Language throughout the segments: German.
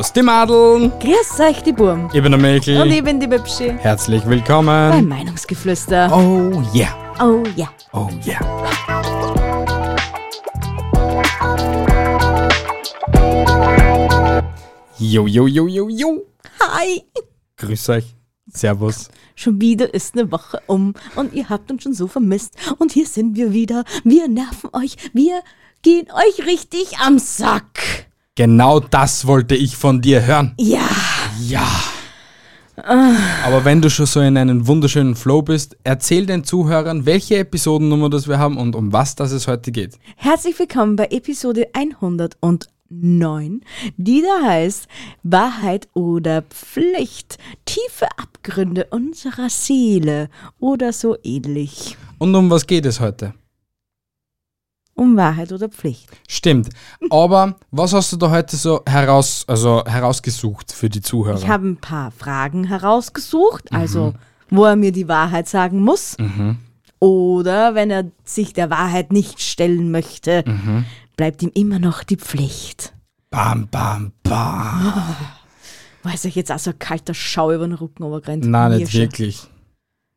Servus die Madeln. Grüß euch, die Burm. Ich bin der Mäkel. Und ich bin die Bibschi. Herzlich Beim willkommen. Meinungsgeflüster. Oh yeah. Oh ja. Oh yeah. Jo, jo, jo, jo, jo. Hi. Grüß euch. Servus. Schon wieder ist eine Woche um und ihr habt uns schon so vermisst. Und hier sind wir wieder. Wir nerven euch. Wir gehen euch richtig am Sack. Genau das wollte ich von dir hören. Ja. Ja. Aber wenn du schon so in einem wunderschönen Flow bist, erzähl den Zuhörern, welche Episodennummer das wir haben und um was das es heute geht. Herzlich willkommen bei Episode 109, die da heißt Wahrheit oder Pflicht, tiefe Abgründe unserer Seele oder so ähnlich. Und um was geht es heute? Um Wahrheit oder Pflicht. Stimmt. Aber was hast du da heute so heraus, also herausgesucht für die Zuhörer? Ich habe ein paar Fragen herausgesucht, also wo er mir die Wahrheit sagen muss. Oder wenn er sich der Wahrheit nicht stellen möchte, bleibt ihm immer noch die Pflicht. bam, bam, bam. Weiß ich jetzt auch so ein kalter Schau über den Rücken runtergerannt? Nein, nicht wirklich.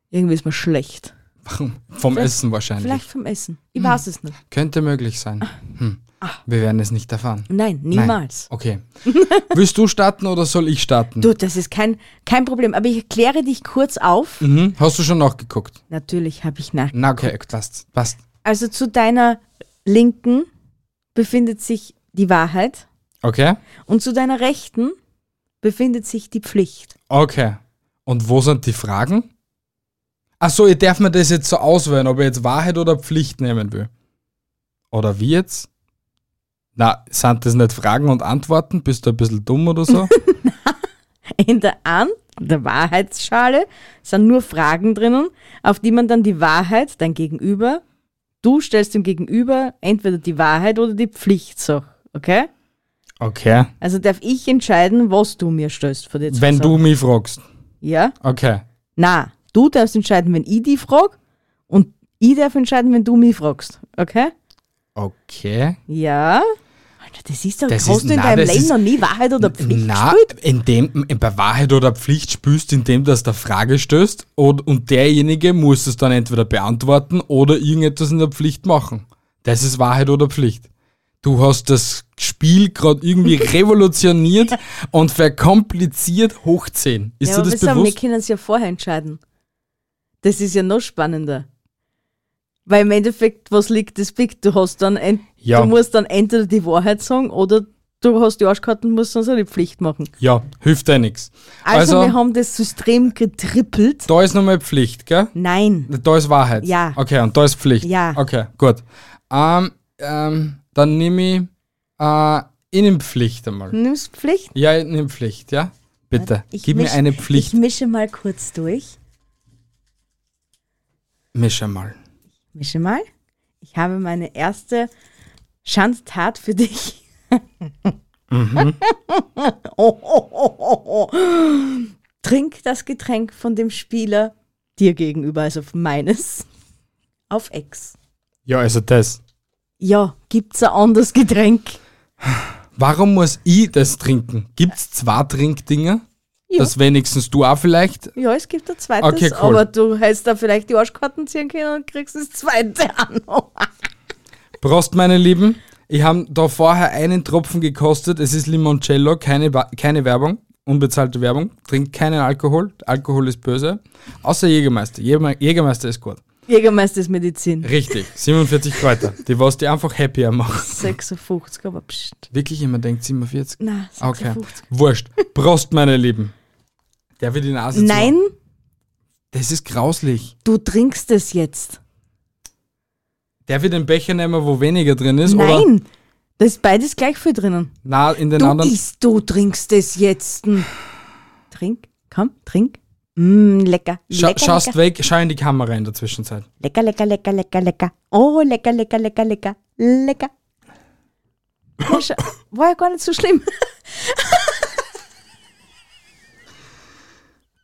Irgendwie ist mir schlecht. Vom Essen wahrscheinlich. Vielleicht vom Essen. Ich weiß es nicht. Könnte möglich sein. Hm. Wir werden es nicht erfahren. Nein, Nein. niemals. Okay. Willst du starten oder soll ich starten? Du, das ist kein, kein Problem. Aber ich erkläre dich kurz auf. Mhm. Hast du schon nachgeguckt? Natürlich habe ich nach. Na, okay, passt. passt. Also zu deiner Linken befindet sich die Wahrheit. Okay? Und zu deiner Rechten befindet sich die Pflicht. Okay. Und wo sind die Fragen? Achso, ich darf mir das jetzt so auswählen, ob ich jetzt Wahrheit oder Pflicht nehmen will. Oder wie jetzt? Na, sind das nicht Fragen und Antworten? Bist du ein bisschen dumm oder so? In der An der Wahrheitsschale sind nur Fragen drinnen, auf die man dann die Wahrheit, dein Gegenüber, du stellst dem Gegenüber entweder die Wahrheit oder die Pflicht so. Okay? Okay. Also darf ich entscheiden, was du mir stößt für die Wenn du mich fragst. Ja? Okay. Na, du darfst entscheiden, wenn ich die frage und ich darf entscheiden, wenn du mich fragst. Okay? Okay. Ja? Alter, das ist doch, Das hast ist- du in na, deinem Leben ist- noch nie Wahrheit oder Pflicht Na, gespielt? indem, bei Wahrheit oder Pflicht spürst, indem das der Frage stößt und, und derjenige muss es dann entweder beantworten oder irgendetwas in der Pflicht machen. Das ist Wahrheit oder Pflicht. Du hast das Spiel gerade irgendwie revolutioniert und verkompliziert hoch 10. Ist ja, dir das wir, sagen, wir bewusst? können es ja vorher entscheiden. Das ist ja noch spannender. Weil im Endeffekt, was liegt, das liegt. Du hast dann, ent Ja. du musst dann entweder die Wahrheit sagen oder du hast die Arschkarten und musst dann so die Pflicht machen. Ja, hilft dir nichts. Also, Also- wir haben das System getrippelt. Da ist nochmal Pflicht, gell? Nein. Da ist Wahrheit. Ja. Okay, und da ist Pflicht. Ja. Okay, gut. Ähm, ähm, dann nehme ich äh, Innenpflicht einmal. Nimmst Pflicht? Ja, ich nehme Pflicht, ja? Bitte, Ich gib mir misch- eine Ich Pflicht. mische mal kurz durch. Mische mal. Mische mal. Ich habe meine erste Schandtat für dich. Mhm. oh, oh, oh. Trink das Getränk von dem Spieler dir gegenüber, also meines, auf Ex. Ja, also das. Ja, gibt's ein anderes Getränk? Warum muss ich das trinken? Gibt's zwei Trinkdinger? Ja. Das wenigstens du auch vielleicht? Ja, es gibt ein zweites, Okay, cool. aber du hättest da vielleicht die Arschkarten ziehen können und kriegst das zweite an. Prost, meine Lieben. Ich habe da vorher einen Tropfen gekostet. Es ist Limoncello, keine, keine Werbung, unbezahlte Werbung. Trinkt keinen Alkohol. Alkohol ist böse. Außer Jägermeister. Jägerme- Jägermeister ist gut. Jägermeister ist Medizin. Richtig. 47 Kräuter. Die was die einfach happier machen. 56, aber pst. Wirklich immer denkt 47? Nein, Okay. 56. Wurscht. Prost, meine Lieben. Der wird die Nase zu- Nein, Das ist grauslich. du trinkst es jetzt. Der wird den Becher nehmen, wo weniger drin ist? Oder? Nein, da ist beides gleich viel drinnen. Na, in den Du anderen. isst, du trinkst es jetzt. Trink, komm, trink. Mm, lecker, Scha lecker, schaust lecker. weg, schau in die Kamera in der Zwischenzeit. lecker, lecker, lecker, lecker, lecker. Oh, lecker, lecker, lecker, lecker, lecker. Scha- War ja gar nicht so schlimm.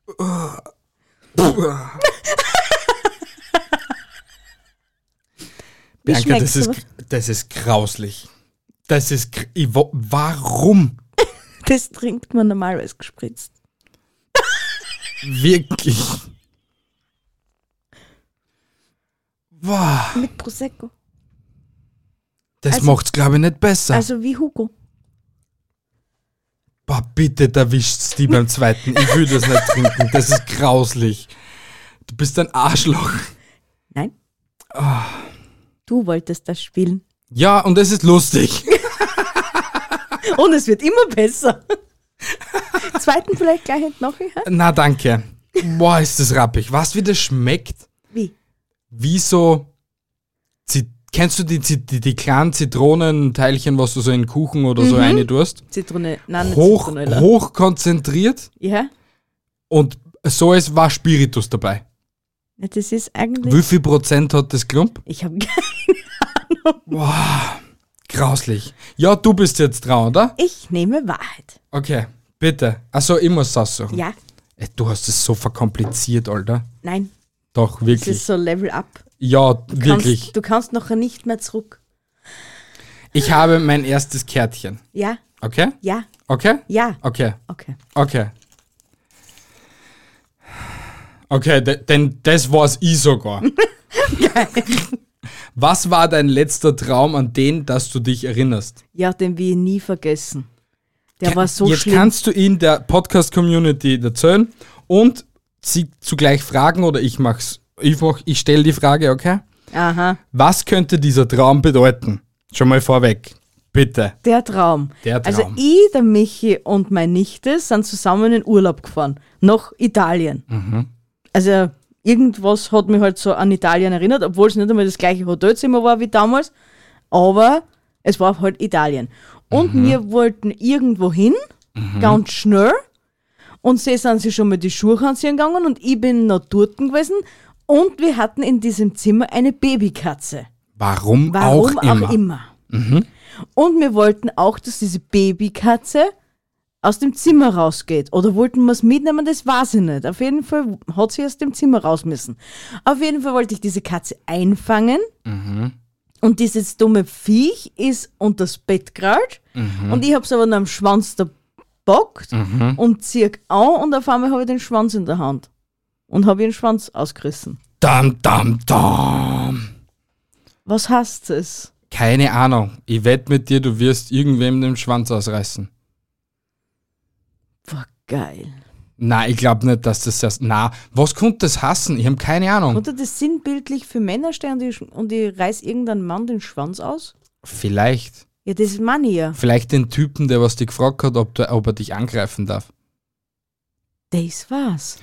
Wie Bianca, das ist, das ist grauslich. Das ist. warum? Das trinkt man normalerweise gespritzt. Wirklich. Wow, Mit Prosecco. das Also- macht's, glaube ich, nicht besser. Also wie Hugo. Boah, bitte, da wischt's die beim zweiten. Ich will das nicht trinken. Das ist grauslich. Du bist ein Arschloch. Nein. Ah. Du wolltest das spielen. Ja, und es ist lustig. Und es wird immer besser. Zweiten vielleicht gleich noch. Ja? Na, danke. Boah, ist das rappig. Was, wie das schmeckt? Wie? Wie so. Zit Kennst du die, die, die kleinen Zitronenteilchen, was du so in Kuchen oder so rein tust? Zitrone. Nein, Hoch, Zitronella. hoch konzentriert Ja? und so ist war Spiritus dabei. Ja, Das ist eigentlich. Wie viel Prozent hat das Klump? Ich habe Boah, grauslich. Ja, du bist jetzt dran, oder? Ich nehme Wahrheit. Okay, bitte. Achso, ich muss das suchen. Ja? Ey, du hast es so verkompliziert, Alter. Nein. Doch, Das wirklich. ist so Level Up. Ja, Du wirklich. Kannst, du kannst nachher nicht mehr zurück. Ich habe mein erstes Kärtchen. Ja? Okay? Ja? Okay? Ja? Okay. Okay. Okay. Okay, de- denn das war's ich sogar. Was war dein letzter Traum, an den, dass du dich erinnerst? Ja, den wir nie vergessen. Der war so Jetzt schlimm. kannst du ihn der Podcast-Community erzählen und sie zugleich fragen oder ich mach's. Ich, mach, ich stelle die Frage, okay? Aha. Was könnte dieser Traum bedeuten? Schon mal vorweg. Bitte. Der Traum. Der Also Traum. ich, der Michi und meine Nichte sind zusammen in Urlaub gefahren. Nach Italien. Mhm. Also irgendwas hat mich halt so an Italien erinnert, obwohl es nicht einmal das gleiche Hotelzimmer war wie damals. Aber es war halt Italien. Und Mhm. wir wollten irgendwo hin, ganz schnell. Und sie sind sich schon mal die Schuhe anziehen gegangen und ich bin noch dort gewesen. Und wir hatten in diesem Zimmer eine Babykatze. Warum, Warum auch immer. immer. Und wir wollten auch, dass diese Babykatze aus dem Zimmer rausgeht. Oder wollten wir es mitnehmen, das weiß ich nicht. Auf jeden Fall hat sie aus dem Zimmer raus müssen. Auf jeden Fall wollte ich diese Katze einfangen. Und dieses dumme Viech ist unter das Bett gerollt. Und ich hab's aber noch am Schwanz da bockt und zieh an und auf einmal habe ich den Schwanz in der Hand. Und habe ihren Schwanz ausgerissen. Dam, dam, dam. Was heißt es? Keine Ahnung. Ich wette mit dir, du wirst irgendwem den Schwanz ausreißen. War geil. Na, ich glaube nicht, dass das das. Na, was könnte das hassen? Ich habe keine Ahnung. Konnte das sinnbildlich für Männer stehen und ich, und ich reiß irgendeinen Mann den Schwanz aus? Vielleicht. Ja, das ist Mann ja. Vielleicht den Typen, der was dich gefragt hat, ob, der, ob er dich angreifen darf. Das war's.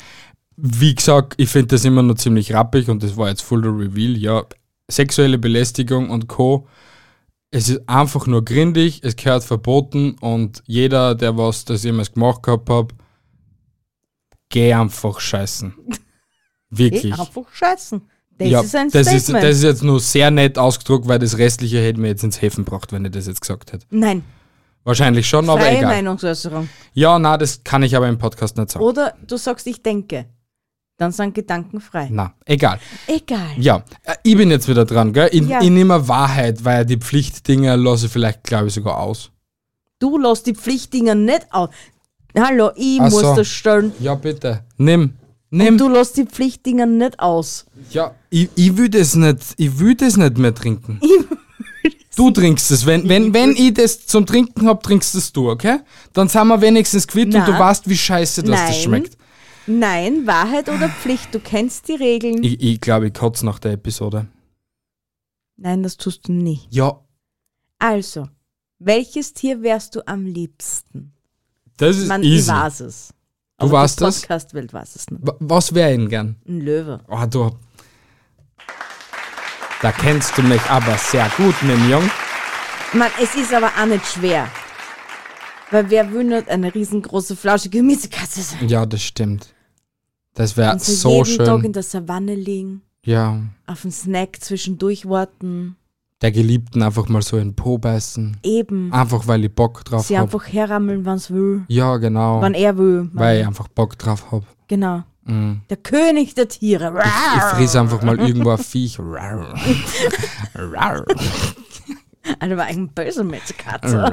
Wie gesagt, ich finde das immer noch ziemlich rappig und das war jetzt full the reveal. Ja, sexuelle Belästigung und Co. Es ist einfach nur grindig, es gehört verboten und jeder, der was das jemals gemacht gehabt hat, geh einfach scheißen. Wirklich. einfach scheißen. Das ja, ist ein das, ist, Statement. das ist jetzt nur sehr nett ausgedruckt, weil das Restliche hätte mir jetzt ins Häfen gebracht, wenn ich das jetzt gesagt hätte. Nein, Wahrscheinlich schon, aber freie egal. Meinungsäußerung. Ja, na, das kann ich aber im Podcast nicht sagen. Oder du sagst, ich denke. Dann sind Gedanken frei. Na, egal. Egal. Ja, äh, ich bin jetzt wieder dran, gell? Ich, Ja. ich nehme Wahrheit, weil die Pflichtdinger lasse ich vielleicht, glaube ich, sogar aus. Du lässt die Pflichtdinger nicht aus. Hallo, ich Ach muss so. das stellen. Ja, bitte. Nimm. Nimm. Du lässt die Pflichtdinger nicht aus. Ja, ich, ich will das nicht, ich will das nicht mehr trinken. Du trinkst es. Wenn, wenn, wenn ich das zum Trinken hab, trinkst es du, okay? Dann sind wir wenigstens quitt und Na. du weißt, wie scheiße das, das Nein. schmeckt. Nein, Wahrheit oder Pflicht, du kennst die Regeln. Ich, ich glaube, ich kotze nach der Episode. Nein, das tust du nicht. Ja, Also, welches Tier wärst du am liebsten? das ist Man, ich easy. weiß es. Du die das? Podcast-Welt weiß es nicht. Wa- Was wäre ihn gern? Ein Löwe. Oh, du. Da kennst du mich aber sehr gut, mein Jung. Mann, es ist aber auch nicht schwer. Weil wer will nicht eine riesengroße, flauschige Gemüsekatze sein? Ja, das stimmt. Das wäre so, so jeden Tag in schön. der Savanne liegen, Ja, auf einen Snack zwischendurch warten, der Geliebten einfach mal so in den Po beißen. eben, Einfach weil ich Bock drauf sie hab. einfach herrammeln, wann es will, Ja, genau. wann er will. Weil ich einfach Bock drauf hab. Genau. Mhm. Der König der Tiere. Ich friss einfach mal irgendwo ein Viech. Eine war ein böse Metzkatze.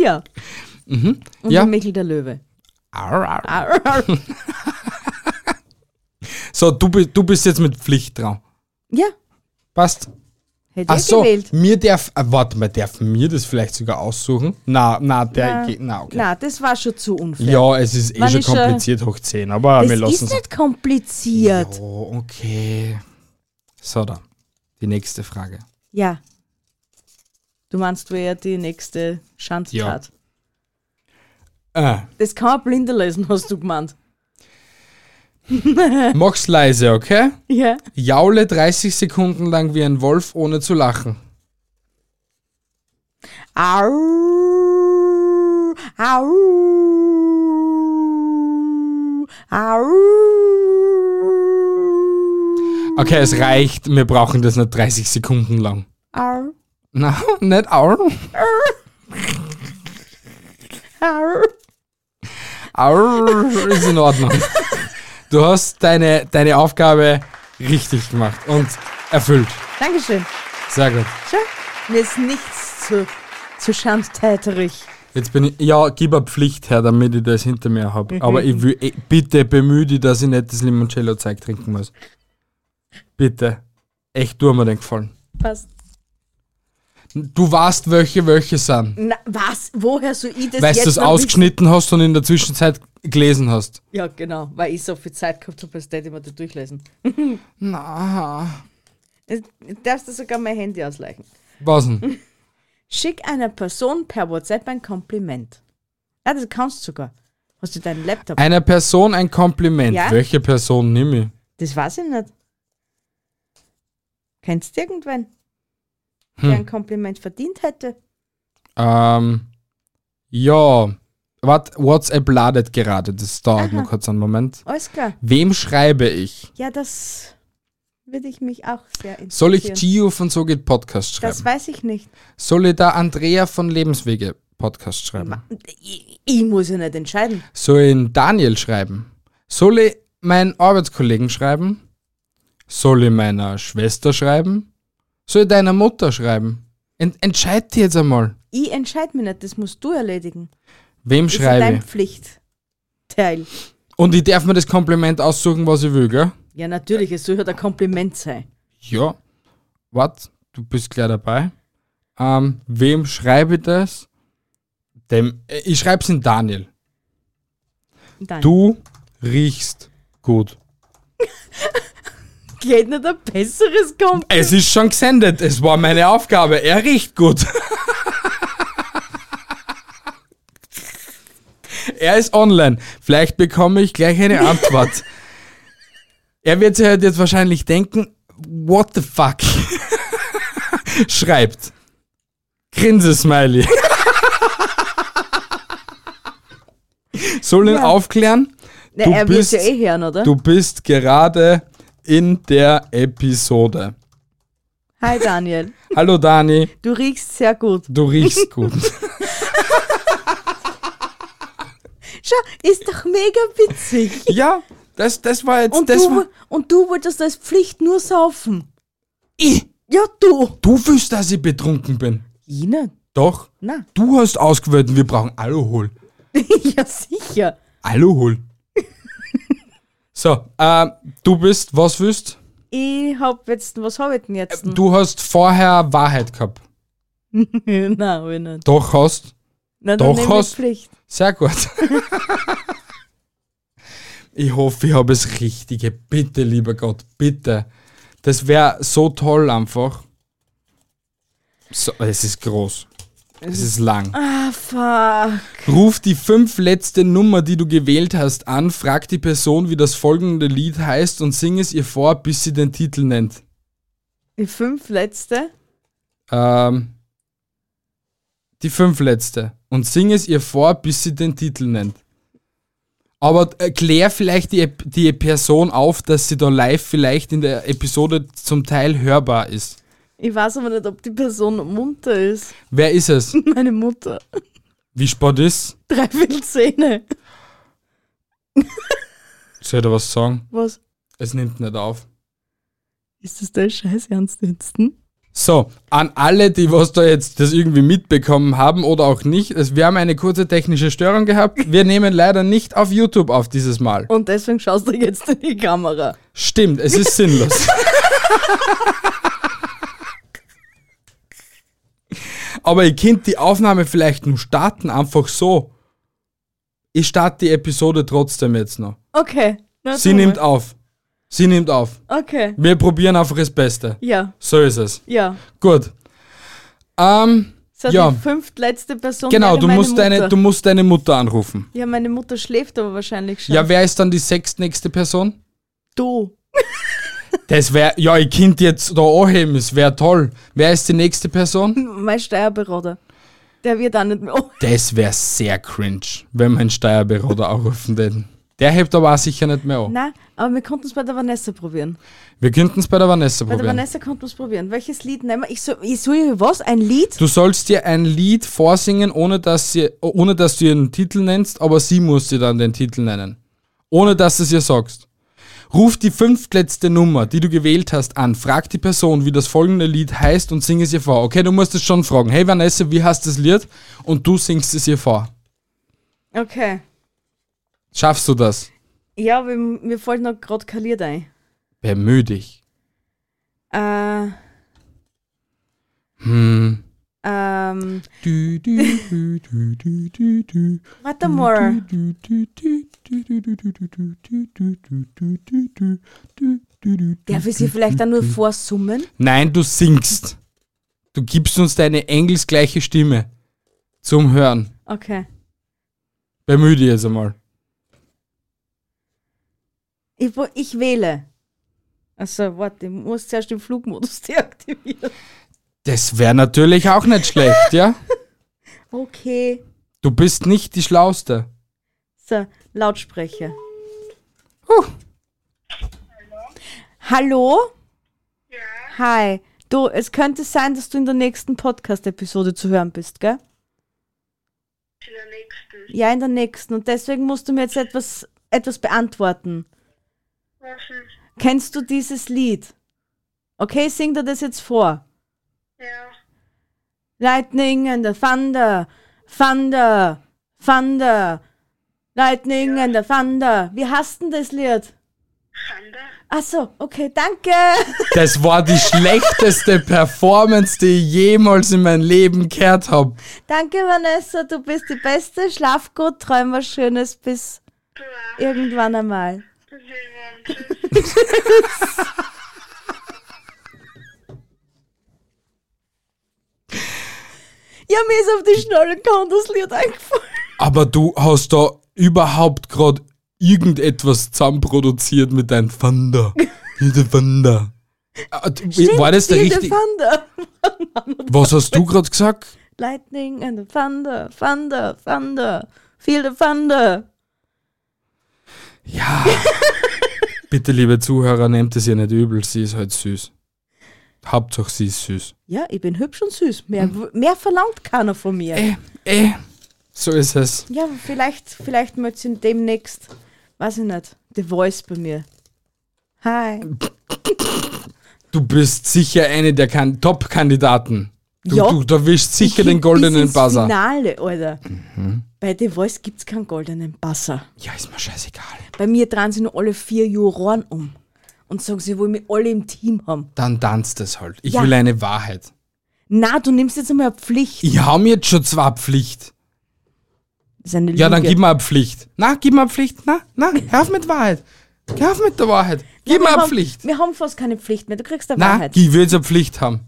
Ja. Und Ja. der Michel der Löwe. Arr, arr. So, du, du bist jetzt mit Pflicht dran. Ja, Passt. hätte Ach ich so, gewählt. mir darf, äh, warte mal, darf mir das vielleicht sogar aussuchen? Na, na, der Na, geht, na, okay. Na, das war schon zu unfair. Ja, es ist eh Man schon ist, kompliziert hoch 10, aber das wir lassen ist es. nicht kompliziert. Oh, okay. So, dann. Die nächste Frage. Ja. Du meinst, wer die nächste Schandtat? Äh, Das kann man blinder lesen, hast du gemeint. mach's leise, okay? Ja. Jaule 30 Sekunden lang wie ein Wolf, ohne zu lachen. Au. Au. Au. Okay, es reicht. Wir brauchen das nicht 30 Sekunden lang. Au. Na, nicht Aul. Au. Aul ist in Ordnung. Du hast deine, deine Aufgabe richtig gemacht und erfüllt. Dankeschön. Sehr gut. Schau, mir ist nichts zu, zu schandtäterig. Jetzt bin ich, ja, gib eine Pflicht her, damit ich das hinter mir habe. Aber ich will, eh, bitte bemühe dich, dass ich nicht das Limoncello-Zeug trinken muss. Bitte. Echt, tu mir den Gefallen. Passt. Du weißt, welche welche sind. Na, was? Woher soll ich das Weil jetzt du es noch ausgeschnitten hast und in der Zwischenzeit gelesen hast. wissen? Ja, genau. Weil ich so viel Zeit gehabt habe, als hätte ich mir das durchlesen. Na. Du darfst du sogar mein Handy ausleichen. Was denn? Schick einer Person per WhatsApp ein Kompliment. Ja, das kannst du sogar. Hast du deinen Laptop? Einer Person ein Kompliment. Ja? Welche Person nehme ich? Das weiß ich nicht. Kennst du irgendwen, Hm. der ein Kompliment verdient hätte? Ähm, ja. Wart, WhatsApp ladet gerade. Das dauert Aha. nur kurz einen Moment. Alles klar. Wem schreibe ich? Ja, das würde ich mich auch sehr interessieren. Soll ich Gio von So geht Podcast schreiben? Das weiß ich nicht. Soll ich da Andrea von Lebenswege Podcast schreiben? Ich, ich muss ja nicht entscheiden. Soll ich Daniel schreiben? Soll ich meinen Arbeitskollegen schreiben? Soll ich meiner Schwester schreiben? Soll ich deiner Mutter schreiben? Ent entscheid dich jetzt einmal. Ich entscheide mich nicht, das musst du erledigen. Wem Das ist schreibe dein ich? Pflichtteil. Und ich darf mir das Kompliment aussuchen, was ich will, gell? Ja, natürlich, es soll ja ein Kompliment sein. Ja. Wart, du bist gleich dabei. Ähm, wem schreibe ich das? Dem, äh, ich schreibe es in Daniel. Danke. Du riechst gut. Geht nicht ein besseres Kompliment? Es ist schon gesendet. Es war meine Aufgabe. Er riecht gut. er ist online. Vielleicht bekomme ich gleich eine Antwort. er wird sich halt jetzt wahrscheinlich denken, what the fuck? Schreibt. Grinse-Smiley. Soll ihn Ja. aufklären? Na, du er bist- ja eh hören, oder? Du bist gerade in der Episode. Hi Daniel, Hallo Dani, du riechst sehr gut. du riechst gut. Schau, ist doch mega witzig. ja, das, das war jetzt, Und das du, war, und du wolltest als Pflicht nur saufen. ich, Ja, du. du willst, dass ich betrunken bin. Ich nicht. Doch, Na, du hast ausgewählt, wir brauchen Alkohol. ja sicher. Alkohol. So, äh, du bist, was willst? Ich hab jetzt, was hab ich denn jetzt? Du hast vorher Wahrheit gehabt. Nein, hab ich nicht. Doch hast. Nein, Doch, hast- Pflicht. Sehr gut. ich hoffe, ich habe es richtige. Bitte, lieber Gott, bitte. Das wäre so toll einfach. So, es ist groß. Es ist lang. Ah, fuck. Ruf die fünf letzte Nummer, die du gewählt hast, an, frag die Person, wie das folgende Lied heißt und sing es ihr vor, bis sie den Titel nennt. Die fünf letzte. Ähm, die fünf letzte. Und sing es ihr vor, bis sie den Titel nennt. Aber klär vielleicht die, die Person auf, dass sie da live vielleicht in der Episode zum Teil hörbar ist. Ich weiß aber nicht, ob die Person munter ist. Wer ist es? Meine Mutter. Wie spät ist? Dreiviertel Zähne. Soll ich da was sagen? Was? Es nimmt nicht auf. Ist das dein Scheiß Ernst jetzt? Hm? So, an alle, die was da jetzt das irgendwie mitbekommen haben oder auch nicht, es, wir haben eine kurze technische Störung gehabt. Wir nehmen leider nicht auf YouTube auf dieses Mal. Und deswegen schaust du jetzt in die Kamera. Stimmt, es ist sinnlos. Aber ihr könnt die Aufnahme vielleicht nur starten, einfach so. Ich starte die Episode trotzdem jetzt noch. Okay. Na, Sie nimmt mal. auf. Sie nimmt auf. Okay. Wir probieren einfach das Beste. Ja, So ist es. ja. Gut. Ähm, So, Ja. die fünftletzte Person genau, du musst, Mutter. deine, du musst deine Mutter anrufen. ja, meine Mutter schläft aber wahrscheinlich schon. Ja, wer ist dann die sechstnächste Person? du. Das wäre, ja, ich könnte jetzt da anheben, es wäre toll. Wer ist die nächste Person? Mein Steuerberater. Der wird auch nicht mehr. Oh, Das wäre sehr cringe, wenn wir einen Steuerberater anrufen würden. Der hebt aber auch sicher nicht mehr an. nein, aber wir konnten es bei der Vanessa probieren. Wir könnten es bei der Vanessa Bei der probieren. Vanessa konnten wir es probieren. Welches Lied nehmen wir? Ich soll, ich soll was? Ein Lied? Du sollst dir ein Lied vorsingen, ohne dass, sie, ohne dass du ihren Titel nennst, aber sie muss dir dann den Titel nennen. Ohne dass du es ihr sagst. Ruf die fünftletzte Nummer, die du gewählt hast, an. Frag die Person, wie das folgende Lied heißt und sing es ihr vor. Okay, du musst es schon fragen. Hey Vanessa, wie heißt das Lied? Und du singst es ihr vor. Okay. Schaffst du das? Ja, wir, mir fällt noch gerade kein Lied ein. Bemühe dich. Äh, Hm. Ähm, Du, du, du, du, du, du, du. warte mal. Darf ich sie vielleicht auch nur vorsummen? Nein, du singst. Du gibst uns deine engelsgleiche Stimme zum Hören. Okay. Bemühe dich jetzt einmal. Ich, ich wähle. Also, warte, ich muss zuerst den Flugmodus deaktivieren. Das wäre natürlich auch nicht schlecht, ja? Okay. Du bist nicht die Schlauste. So, Lautsprecher. Hallo? Ja, Hi. Du, es könnte sein, dass du in der nächsten Podcast-Episode zu hören bist, gell? in der nächsten. Ja, in der nächsten. Und deswegen musst du mir jetzt etwas, etwas beantworten. Was denn? Kennst du dieses Lied? Okay, sing dir das jetzt vor. Ja, Lightning and the Thunder, Thunder, Thunder, Lightning and the Thunder. Wie hast denn das Lied? Thunder? Ach so, okay, danke. Das war die schlechteste Performance, die ich jemals in meinem Leben gehört habe. Danke, Vanessa, du bist die Beste. Schlaf gut, träum was Schönes bis auch. irgendwann einmal. Simon, Ja, mir ist auf die Schnelle kaum das Lied eingefallen. Aber du hast da überhaupt gerade irgendetwas zusammenproduziert mit deinem Thunder. Mit dem Thunder. Ah, d- War das der richtige? Thunder. Was hast du gerade gesagt? Lightning and the Thunder, Thunder, Thunder. Feel the Thunder. Ja. Bitte, liebe Zuhörer, nehmt es ihr nicht übel, sie ist halt süß. Hauptsache, sie ist süß. Ja, ich bin hübsch und süß. Mehr, mehr verlangt keiner von mir. Äh, äh, so ist es. Ja, vielleicht, vielleicht möchte sie demnächst, weiß ich nicht, The Voice bei mir. Hi. Du bist sicher eine der kan Top-Kandidaten. Du, Ja. du, du wischst sicher Ich den goldenen Buzzer. Finale, Alter. Bei The Voice gibt's keinen goldenen Buzzer. Ja, ist mir scheißegal. Bei mir drehen sie nur alle vier Juroren um. Und sagen, sie wollen mich alle im Team haben. Dann tanzt es halt. Ich Ja. will eine Wahrheit. Na, du nimmst jetzt einmal eine Pflicht. Ich hab mir jetzt schon zwei Pflicht. Das ist eine Ja, dann Lüge. gib mir eine Pflicht. Na, gib mir eine Pflicht. Na, na, hör auf mit Wahrheit. Hör auf mit der Wahrheit. Gib mir eine haben, Pflicht. Wir haben fast keine Pflicht mehr. Du kriegst eine Na, Wahrheit. ich will jetzt eine Pflicht haben.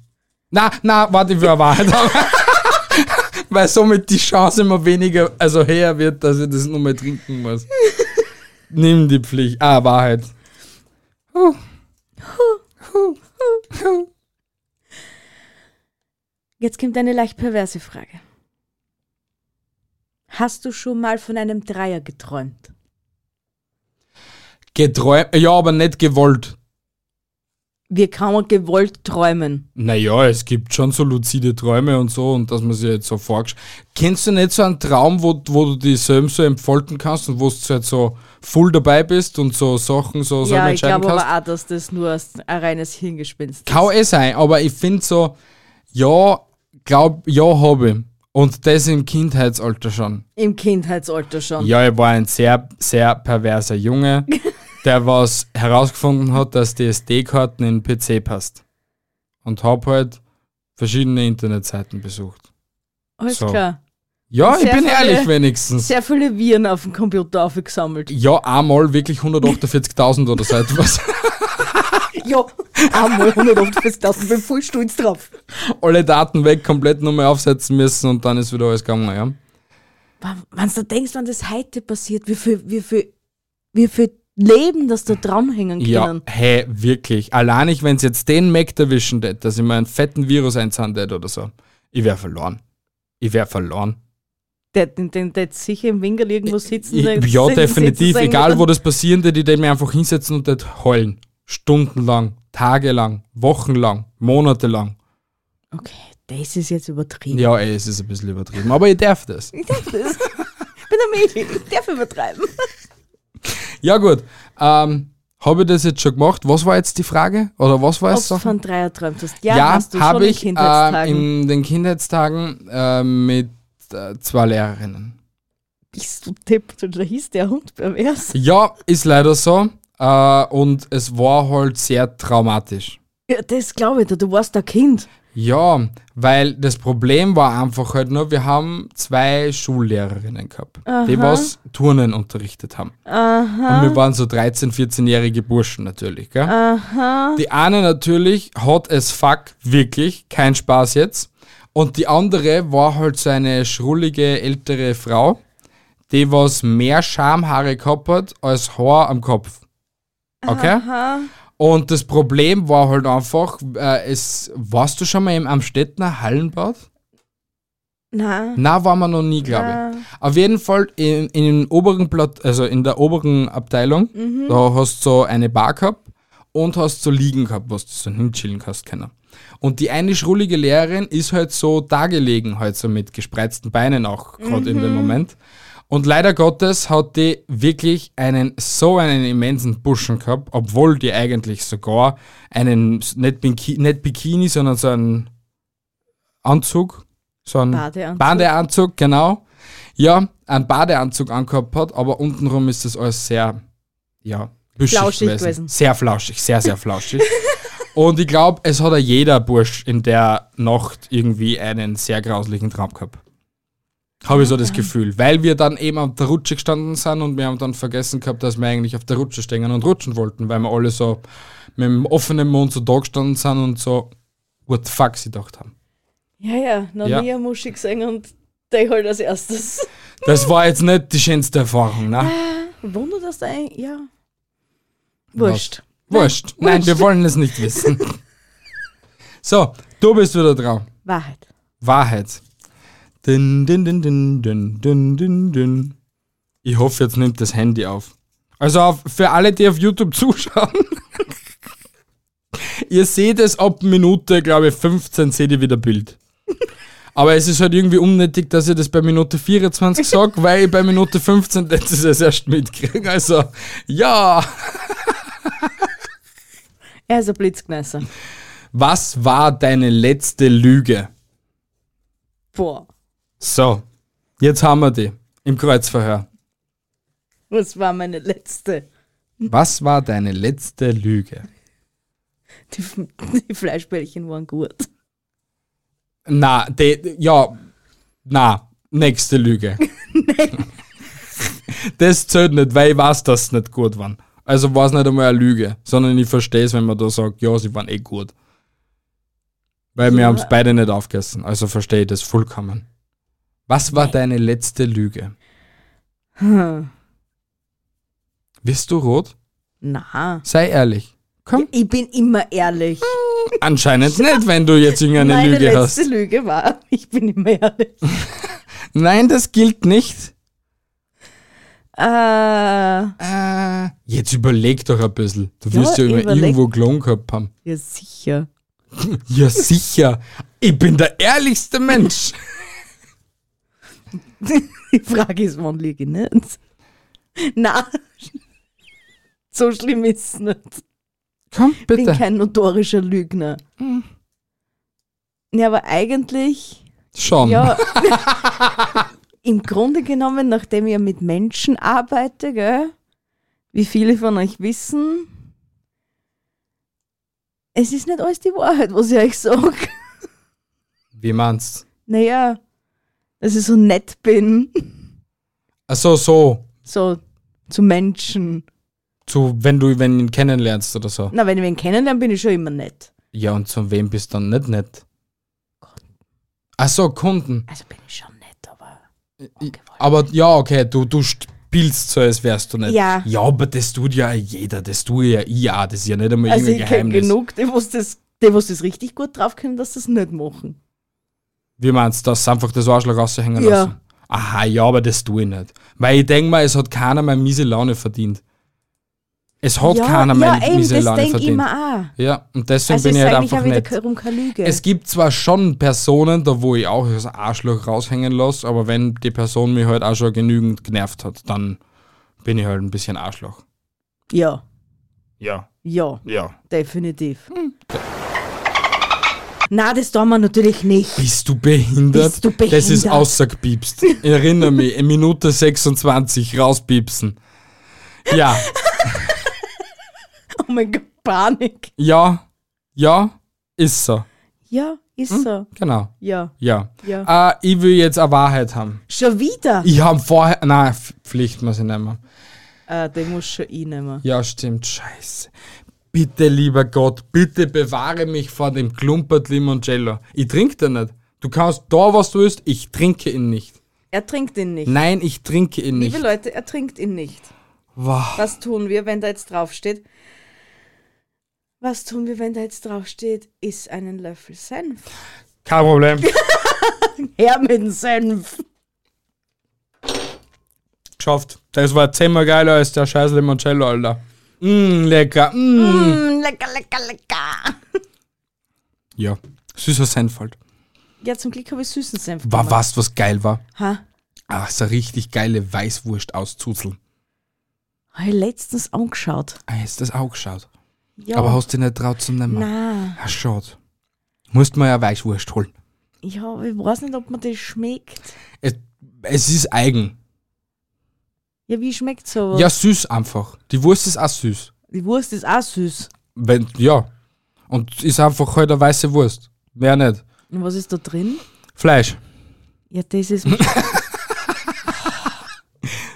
Na, na, warte, ich will eine Wahrheit haben. Weil somit die Chance immer weniger, also höher wird, dass ich das nur mal trinken muss. Nimm die Pflicht. Ah, Wahrheit. Jetzt kommt eine leicht perverse Frage. Hast du schon mal von einem Dreier geträumt? Geträumt, ja, aber nicht gewollt. Wir kann man gewollt träumen. Naja, es gibt schon so luzide Träume und so und dass man sich jetzt so vorgestellt. Kennst du nicht so einen Traum, wo, wo du dich selbst so entfalten kannst und wo du halt so voll dabei bist und so Sachen so selber ja, ich entscheiden glaube kannst? aber auch, dass das nur ein reines Hirngespinst ist. Kann eh sein, aber ich finde so, ja, glaub, ja, habe ich. Und das im Kindheitsalter schon. Im Kindheitsalter schon. Ja, ich war ein sehr, sehr perverser Junge, der was herausgefunden hat, dass die SD-Karten in den PC passt. Und hab halt verschiedene Internetseiten besucht. Alles so. klar. Ja, ich Sehr bin viele- ehrlich wenigstens. Sehr viele Viren auf dem Computer aufgesammelt. Ja, einmal wirklich 148.000 oder so etwas. Ja, einmal 150.000, bin voll stolz drauf. Alle Daten weg, komplett nochmal aufsetzen müssen und dann ist wieder alles gegangen, ja. Wenn du denkst, wenn das heute passiert, wie viel, wie viel, wie viel Leben, das da dranhängen Ja, können. hey, wirklich. Allein ich, wenn es jetzt den Mac erwischen tät, dass ich mir einen fetten Virus einzahlen tät oder so, ich wäre verloren. Ich wäre verloren. Der, den, den, der jetzt sicher im Winkel irgendwo sitzen. Ich, der ja, definitiv. sitzen- Egal, wo das passieren ich tät mir einfach hinsetzen und tät heulen. Stundenlang, tagelang, wochenlang, monatelang. Okay, das ist jetzt übertrieben. Ja, ey, es ist ein bisschen übertrieben. Aber ich darf das. Ich darf das. Ich bin ein Mädchen, ich darf übertreiben. Ja, gut. Ähm, Habe ich das jetzt schon gemacht? Was war jetzt die Frage? Oder was war Ob es? du so? von Dreier träumt hast. Ja, Ja, hast du habe schon in ich ähm, Kindheitstagen. in den Kindheitstagen äh, mit äh, zwei Lehrerinnen. Bist du Tipp, da hieß der Hund pervers. Ja, ist leider so. Äh, und es war halt sehr traumatisch. Ja, das glaube ich du warst ein Kind. Ja, weil das Problem war einfach halt nur, wir haben zwei Schullehrerinnen gehabt, die was Turnen unterrichtet haben. Und wir waren so 13-, 14-jährige Burschen natürlich, gell? Die eine natürlich hat es fuck, wirklich, kein Spaß jetzt. Und die andere war halt so eine schrullige ältere Frau, die was mehr Schamhaare gehabt hat als Haar am Kopf. Okay? Und das Problem war halt einfach, äh, es, warst du schon mal im Amstettner Hallenbad? Nein. Na, war man noch nie, glaube ich. Auf jeden Fall in, in oberen Platt, also in der oberen Abteilung, da hast du so eine Bar gehabt und hast so liegen gehabt, was du so hinchillen kannst können. Und die eine schrullige Lehrerin ist halt so da gelegen, halt so mit gespreizten Beinen auch gerade in dem Moment. Und leider Gottes hat die wirklich einen so einen immensen Buschen gehabt, obwohl die eigentlich sogar einen nicht, Biki, nicht Bikini, sondern so einen Anzug, so einen Badeanzug. Badeanzug, genau. Ja, einen Badeanzug angehabt hat, aber untenrum ist das alles sehr, ja, büschig Flauschig gewesen. gewesen. Sehr flauschig, sehr, sehr flauschig. Und ich glaube, es hat ja jeder Bursch in der Nacht irgendwie einen sehr grauslichen Traum gehabt. Habe ich so das Gefühl. Weil wir dann eben auf der Rutsche gestanden sind und wir haben dann vergessen gehabt, dass wir eigentlich auf der Rutsche stehen und rutschen wollten, weil wir alle so mit dem offenen Mund so da gestanden sind und so, what the fuck sie gedacht haben. Ja, ja, noch Ja. nie eine Muschi gesehen und der halt als erstes. Das war jetzt nicht die schönste Erfahrung, ne? Wunder, dass der ein, ja. Wurscht. Wurscht. Nein, wir wollen es nicht wissen. so, du bist wieder dran. Wahrheit. Wahrheit. Din, din, din, din, din, din, din, din. Ich hoffe, jetzt nimmt das Handy auf. Also auf, für alle, die auf YouTube zuschauen. ihr seht es ab Minute, glaube ich, 15 seht ihr wieder Bild. Aber es ist halt irgendwie unnötig, dass ich das bei Minute 24 sage, weil ich bei Minute 15 das ist es erst mitkriege. Also, ja. Er ist ein Blitzgneißer. Was war deine letzte Lüge? Boah. So, jetzt haben wir die im Kreuzverhör. Was war meine letzte? Was war deine letzte Lüge? Die, die Fleischbällchen waren gut. Na, de, ja, na, nächste Lüge. das zählt nicht, weil ich weiß, dass es nicht gut waren. Also war es nicht einmal eine Lüge, sondern ich verstehe es, wenn man da sagt, ja, sie waren eh gut. Weil wir Ja. haben es beide nicht aufgegessen, also verstehe ich das vollkommen. Was war deine letzte Lüge? Hm. Bist du rot? Na. Sei ehrlich. Komm. Ich bin immer ehrlich. Anscheinend nicht, wenn du jetzt irgendeine Meine Lüge letzte hast. Lüge war, ich bin immer ehrlich. Nein, das gilt nicht. Äh, Äh, jetzt überleg doch ein bisschen. Du wirst ja, Ja, immer überleg. irgendwo gelungen gehabt haben. ja, sicher. Ja, sicher. Ich bin der ehrlichste Mensch. Die Frage ist, wann liege ich nicht? Na, so schlimm ist es nicht. Komm, Ich bin bitte. kein notorischer Lügner. Ja, aber eigentlich, Schon. ja. Im Grunde genommen, nachdem ich ja mit Menschen arbeite, gell, wie viele von euch wissen, es ist nicht alles die Wahrheit, was ich euch sage. Wie meinst Naja, dass ich so nett bin, Ach so, so. so zu Menschen. Zu, wenn du wenn ihn kennenlernst oder so. Na, wenn ich wen kennenlerne, bin ich schon immer nett. Ja, und zu wem bist du dann nicht nett? Ach so, Kunden. Also bin ich schon nett, aber. I- Aber ja, okay, du, du spielst so, als wärst du nicht. Ja. Ja, aber das tut ja jeder, das tue ja ich auch. Das ist ja nicht einmal Also ich irgendein kenne Geheimnis. genug, die was das, die was das richtig gut drauf können, dass sie das nicht machen. Wie meinst du, dass sie einfach das Arschloch raushängen Ja. lassen? Aha, ja, aber das tue ich nicht. Weil ich denke mal, es hat keiner mehr miese Laune verdient. Es hat ja, keiner mehr ja, eben, miese das Laune denke ich verdient. immer auch. Ja, und deswegen Also bin ich halt einfach Lüge. Es gibt zwar schon Personen, da wo ich auch das Arschloch raushängen lasse, aber wenn die Person mich halt auch schon genügend genervt hat, dann bin ich halt ein bisschen Arschloch. ja, Ja, ja, ja. definitiv. Na, das tun wir natürlich nicht. Bist du behindert? Bist du Das ist behindert? außergepiepst. Erinnere mich, in Minute 26 rauspiepsen. Ja, Oh mein Gott, Panik. ja, ja, ist so. Ja, ist so. Genau, Ja, ja. ja. Äh, ich will jetzt eine Wahrheit haben. Schon wieder? Ich habe vorher, nein, Pflicht muss ich nicht mehr. Ah, den muss schon ich nehmen. Ja, stimmt, scheiße. Bitte, lieber Gott, bitte bewahre mich vor dem Klumpert Limoncello. Ich trinke den nicht. Du kannst da, was du willst, ich trinke ihn nicht. Er trinkt ihn nicht. Nein, ich trinke ihn Liebe nicht. Leute, er trinkt ihn nicht. Wow. Was tun wir, wenn da jetzt draufsteht? Was tun wir, wenn da jetzt draufsteht? Iss einen Löffel Senf. Kein Problem. Her mit dem Senf. Geschafft. Das war zehnmal geiler als der scheiß Limoncello, Alter. Mm, lecker. Mm. Mm, lecker, lecker, lecker. Ja, süßer Senf halt. Ja, zum Glück habe ich süßen Senf. War gemacht. was, was geil war? Ha? Ach, so richtig geile Weißwurst aus Zuzeln. Habe ich letztens angeschaut. Ah, hast das auch geschaut. Ja. Aber hast du nicht traut zum nehmen? Nein. Ah, schade. Musst mal ja Weißwurst holen. Ja, ich weiß nicht, ob mir das schmeckt. Es, es ist eigen. Ja, wie schmeckt sowas? Ja, süß einfach. Die Wurst ist auch süß. Die Wurst ist auch süß. Wenn, ja. Und ist einfach halt eine weiße Wurst. Mehr nicht. Und was ist da drin? Fleisch. Ja, das ist.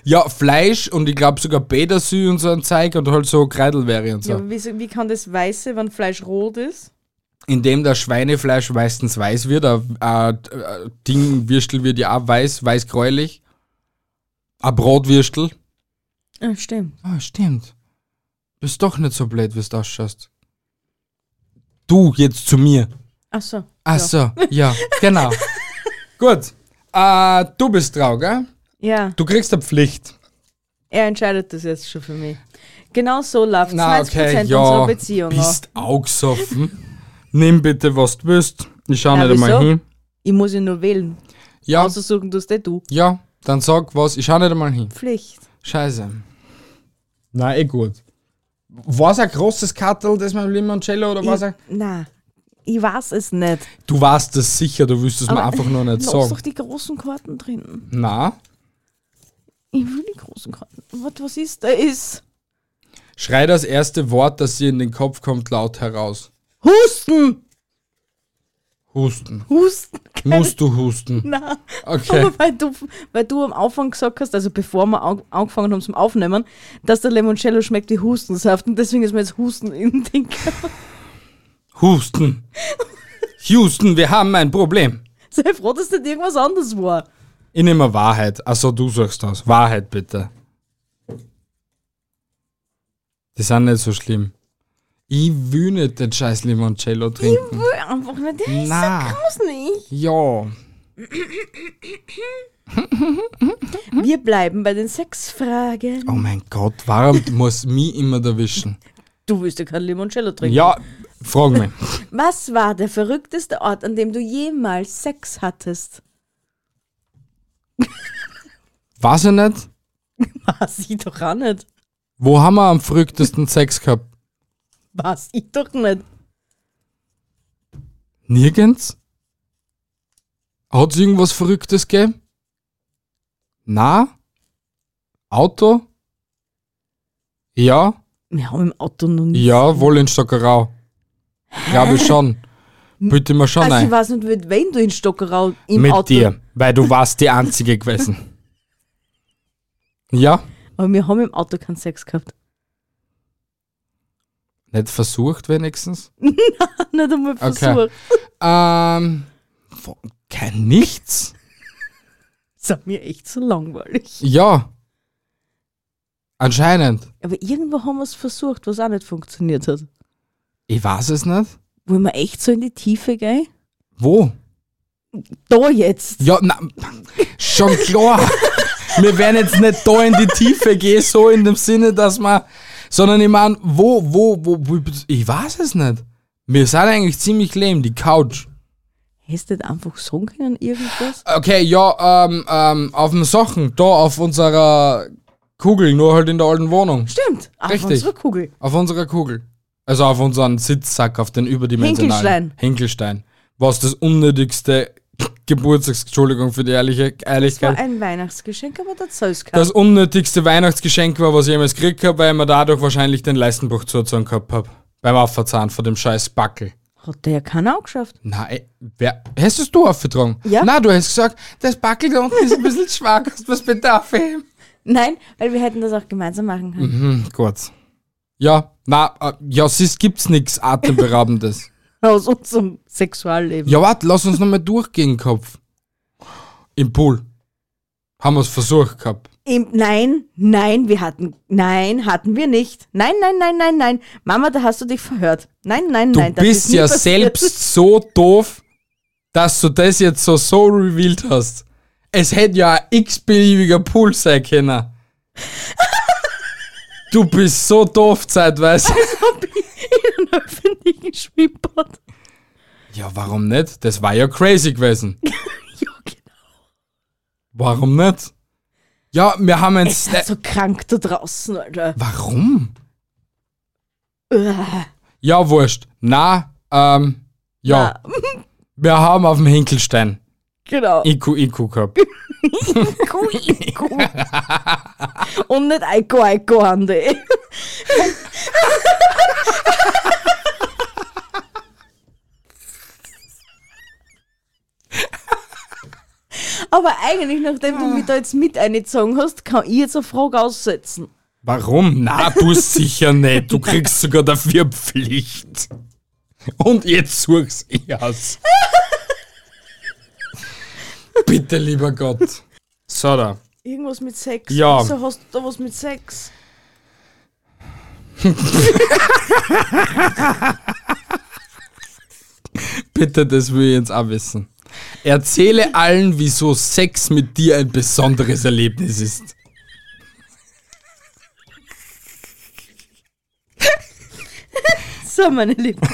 Ja, Fleisch und ich glaube sogar Bädersü und so ein Zeug und halt so Kreidelbeere und so. ja, aber wie, wie kann das Weiße, wenn Fleisch rot ist? Indem das Schweinefleisch meistens weiß wird, ein, ein, ein Ding, Würstel wird ja auch weiß, weiß-gräulich. Ein Brotwürstel. Ah, stimmt. Ah, stimmt. Bist doch nicht so blöd, wie du ausschaust. Du jetzt zu mir. Ach so. Ach ja. so, ja, genau. Gut. Äh, du bist traurig, gell? Ja, Du kriegst eine Pflicht. er entscheidet das jetzt schon für mich. Genau so läuft Na, 20% okay, unserer ja. Beziehung. ab. Bist auch gesoffen. Nimm bitte, was du willst. Ich schau Ja, nicht einmal wieso? hin. Ich muss ihn nur wählen. Ja, Aussuchen tust eh du. ja, dann sag was. Ich schau nicht einmal hin. Pflicht. Scheiße. Na, eh gut. War es ein großes Kattel, das mit dem Limoncello, oder was? Ich, na, ich weiß es nicht. Du weißt das sicher, du wirst es mir Aber einfach nur nicht Lass sagen. doch die großen Karten drin. Na, Ich will die großen Karten. Was, was ist da ist? schrei das erste Wort, das dir in den Kopf kommt, laut heraus. Husten! Husten. Husten! Musst du husten. Na, Okay. aber weil du, weil du am Anfang gesagt hast, also bevor wir angefangen haben zum Aufnehmen, dass der Limoncello schmeckt wie Hustensaft und deswegen ist mir jetzt Husten im Ding. Husten. Houston, wir haben ein Problem. Sei froh, dass das irgendwas anderes war. Ich nehme Wahrheit. Also du sagst das. Wahrheit bitte. Die sind nicht so schlimm. Ich will nicht den scheiß Limoncello trinken. Ich will einfach nicht. Ich Na. kann's nicht. Ja. Wir bleiben bei den Sexfragen. Oh mein Gott, warum muss mich immer erwischen? Du willst ja kein Limoncello trinken. Ja, frag mich. Was war der verrückteste Ort, an dem du jemals Sex hattest? Weiß ich nicht. Weiß ich doch auch nicht. Wo haben wir am verrücktesten Sex gehabt? Weiß ich doch nicht. Nirgends? Hat es irgendwas Verrücktes gegeben? Na? Auto? Ja? Wir haben im Auto noch nie. Ja, wohl in Stockerau. Glaube ich schon. Bitte mal schon Also ich ein. weiß nicht, mit wem du in Stockerau im Mit Auto. dir, weil du warst die Einzige gewesen. Ja? Aber wir haben im Auto keinen Sex gehabt. Nicht versucht wenigstens? Nicht einmal Okay. versucht. Ähm, wo- kein Nichts? Das ist mir echt so langweilig. Ja. Anscheinend. Aber irgendwo haben wir es versucht, was auch nicht funktioniert hat. Ich weiß es nicht. Wollen wir echt so in die Tiefe gehen? Wo? Da jetzt. Ja, na, schon klar. Wir werden jetzt nicht da in die Tiefe gehen, so in dem Sinne, dass man, sondern ich meine, wo, wo, wo, wo, ich weiß es nicht. Wir sind eigentlich ziemlich lame, die Couch. Hast du nicht einfach sagen können, irgendwas? Okay, ja, ähm, ähm, auf dem Sachen, da auf unserer Kugel, nur halt in der alten Wohnung. Stimmt. Auf Richtig. unserer Kugel. Auf unserer Kugel. Also auf unseren Sitzsack, auf den überdimensionalen. Hinkelstein. Hinkelstein. Was das unnötigste Geburtstags, Entschuldigung für die ehrliche Das war Ehrlichkeit. ein Weihnachtsgeschenk, aber das soll es. Das unnötigste Weihnachtsgeschenk war, was ich jemals gekriegt habe, weil ich mir dadurch wahrscheinlich den Leistenbruch zugezogen gehabt habe. Beim Aufverzahn von dem scheiß Backel. Hat der ja keiner auch geschafft. Nein, wer, hast es du aufgetragen? Ja. Nein, du hast gesagt, das Backel da unten ist ein bisschen schwach, du was bitte aufheben? Nein, weil wir hätten das auch gemeinsam machen können. Hm, gut. Ja, na, äh, ja, es gibt's nichts Atemberaubendes. Aus unserem Sexualleben. ja, warte, lass uns nochmal durchgehen, Kopf. Im Pool. Haben wir's versucht gehabt. Im, nein, nein, wir hatten, nein, hatten wir nicht. Nein, nein, nein, nein, nein. Mama, da hast du dich verhört. Nein, nein, Du nein. das bist ja passiert. selbst so doof, dass du das jetzt so so revealed hast. Es hätte ja ein x-beliebiger Pool sein können. Du bist so doof zeitweise. in einem öffentlichen Schwimmbad. Ja, warum nicht? Das war ja crazy gewesen. Ja, genau. Warum nicht? Ja, wir haben Es jetzt. war so krank da draußen, Alter. Warum? Uah. Ja, wurscht. Na, ähm, ja. Wir haben auf dem Hinkelstein Genau. IQ, IQ gehabt. Iku, Iku. Und nicht Eiko, Eiko, Ande. Aber eigentlich, nachdem du mich da jetzt mit eingezogen hast, kann ich jetzt eine Frage aussetzen. Warum? Na, du sicher nicht. Du kriegst sogar dafür Pflicht. Und jetzt such's ich aus. Bitte, lieber Gott. So da. Irgendwas mit Sex. Ja. Wieso hast du da was mit Sex? Bitte, das will ich jetzt auch wissen. Erzähle allen, wieso Sex mit dir ein besonderes Erlebnis ist. So, meine Lieben.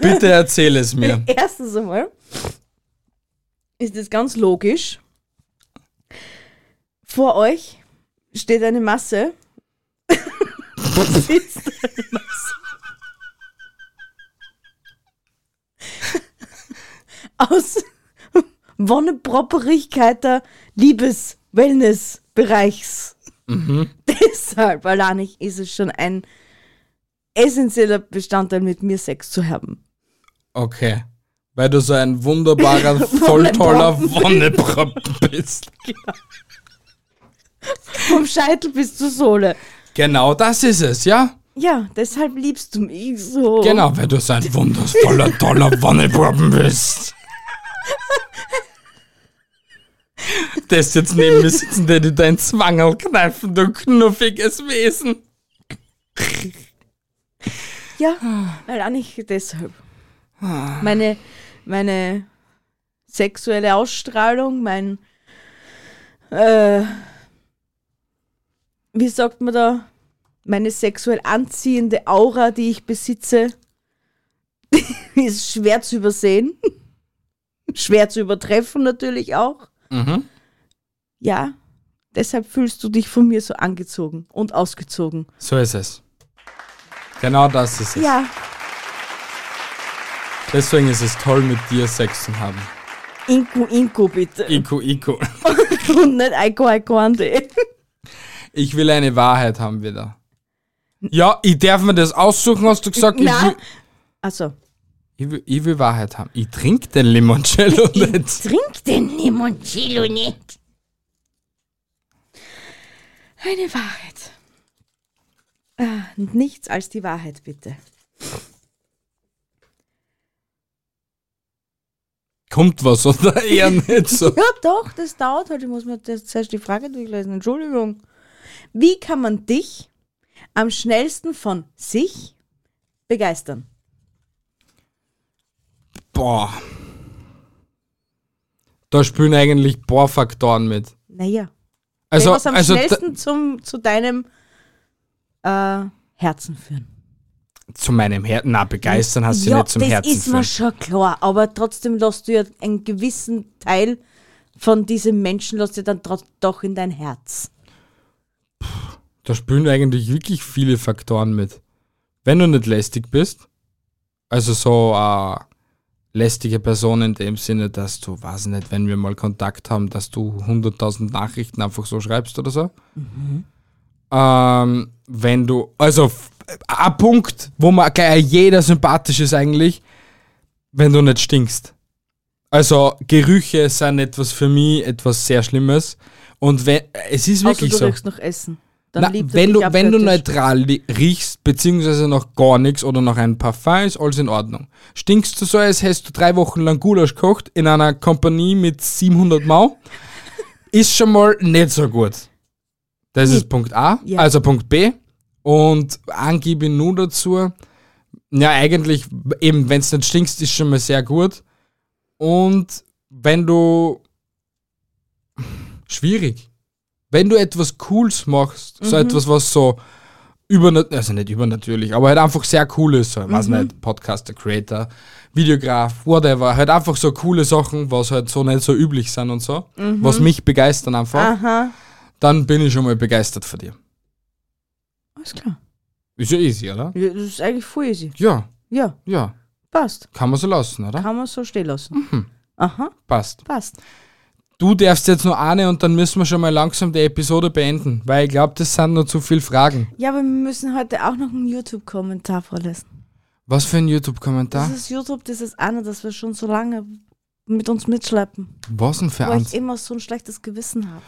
Bitte erzähl es mir. Erstens einmal ist es ganz logisch. Vor euch steht eine Masse. Sitzt eine Masse. Aus Wonnepropperigkeit der Liebes-Wellness-Bereichs. Deshalb allein ich, ist es schon ein essentieller Bestandteil, mit mir Sex zu haben. Okay. Weil du so ein wunderbarer, voll toller Wonneproppen bist. Vom Scheitel bis zur Sohle. Genau das ist es, ja? Ja, deshalb liebst du mich so. Genau, weil du so ein wundervoller, toller Wonneproppen bist. Das jetzt neben mir sitzen, der dir dein Zwangerl kneifen, du knuffiges Wesen. Ja, weil auch nicht deshalb. Meine, meine sexuelle Ausstrahlung, mein, äh, wie sagt man da, meine sexuell anziehende Aura, die ich besitze, ist schwer zu übersehen. schwer zu übertreffen natürlich auch. Mhm. Ja, deshalb fühlst du dich von mir so angezogen und ausgezogen. So ist es. Genau das ist es. Ja, Deswegen ist es toll, mit dir Sex zu haben. Inko, Inko bitte. Iku, Iku. und nicht Eiko, Eiko, Ande. Ich will eine Wahrheit haben wieder. Ja, ich darf mir das aussuchen, hast du gesagt? Ich Nein. will, Also, ich will, ich will Wahrheit haben. Ich trinke den Limoncello nicht. trink den Limoncello nicht. Eine Wahrheit. Ah, nichts als die Wahrheit, bitte. Kommt was oder eher nicht so? Ja, doch, das dauert halt. Ich muss mir das zuerst die Frage durchlesen. Entschuldigung. Wie kann man dich am schnellsten von sich begeistern? Boah. Da spielen eigentlich ein paar Faktoren mit. Naja. Also, was am also schnellsten zum, zu deinem äh, Herzen führen. zu meinem Herzen. Na, begeistern hast du ja, nicht zum das Herzen. ist mir führen. schon klar, aber trotzdem lässt du ja einen gewissen Teil von diesem Menschen lässt du dann doch in dein Herz. Da spielen eigentlich wirklich viele Faktoren mit. Wenn du nicht lästig bist, also so äh, lästige Person in dem Sinne, dass du, weiß nicht, wenn wir mal Kontakt haben, dass du 100.000 Nachrichten einfach so schreibst oder so. Ähm, wenn du, also f- ein Punkt, wo man gleich jeder sympathisch ist eigentlich, wenn du nicht stinkst. Also Gerüche sind etwas für mich etwas sehr Schlimmes. Und wenn, es ist wirklich du so. noch Essen. Dann Na, liebt wenn, du, wenn du neutral riechst, beziehungsweise noch gar nichts oder noch ein Parfum, ist alles in Ordnung. Stinkst du so, als hättest du drei Wochen lang Gulasch gekocht in einer Kompanie mit 700 Mau, ist schon mal nicht so gut. Das ist Punkt A. Ja. Also Punkt B. Und angebe nur dazu, ja, eigentlich, eben, wenn es nicht stinkst, ist schon mal sehr gut. Und wenn du. Schwierig. Wenn du etwas Cooles machst, so etwas, was so übernatürlich, also nicht übernatürlich, aber halt einfach sehr cool ist, so, ich weiß nicht, Podcaster, Creator, Videograf, whatever, halt einfach so coole Sachen, was halt so nicht so üblich sind und so, was mich begeistern einfach, Aha, dann bin ich schon mal begeistert von dir. alles klar. Ist ja easy, oder? Ja, das ist eigentlich voll easy. Ja, Ja, ja. passt. Kann man so lassen, oder? Kann man so stehen lassen. Mhm. Aha, Passt. passt. Du darfst jetzt nur eine und dann müssen wir schon mal langsam die Episode beenden, weil ich glaube, das sind nur zu viele Fragen. Ja, aber wir müssen heute auch noch einen YouTube-Kommentar vorlesen. Was für ein YouTube-Kommentar? Das ist YouTube, das ist einer, das wir schon so lange mit uns mitschleppen. Was denn für Wo eins? ich immer so ein schlechtes Gewissen habe.